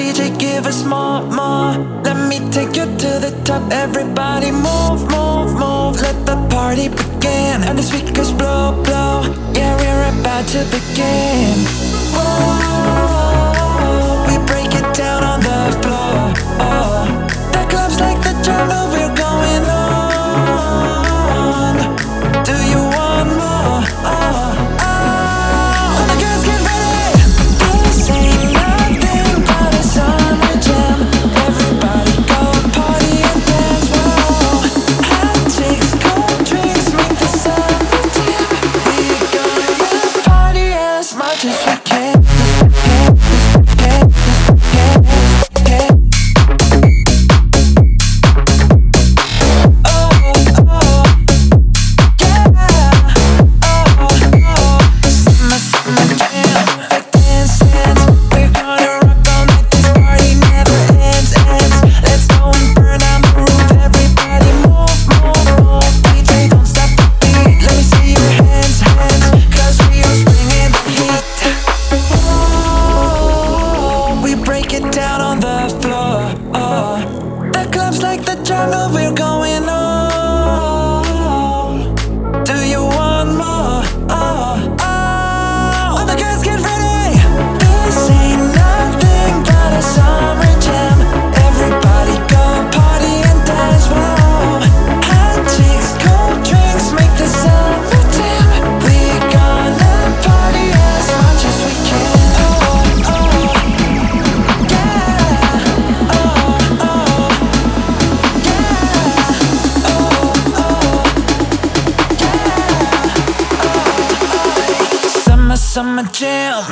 DJ, give us more, more. Let me take you to the top. Everybody move, move, move. Let the party begin. And the speakers blow, blow. Yeah, we're about to begin. Whoa. down on the floor. Oh. The club's like the jungle, we're going on. summer jam.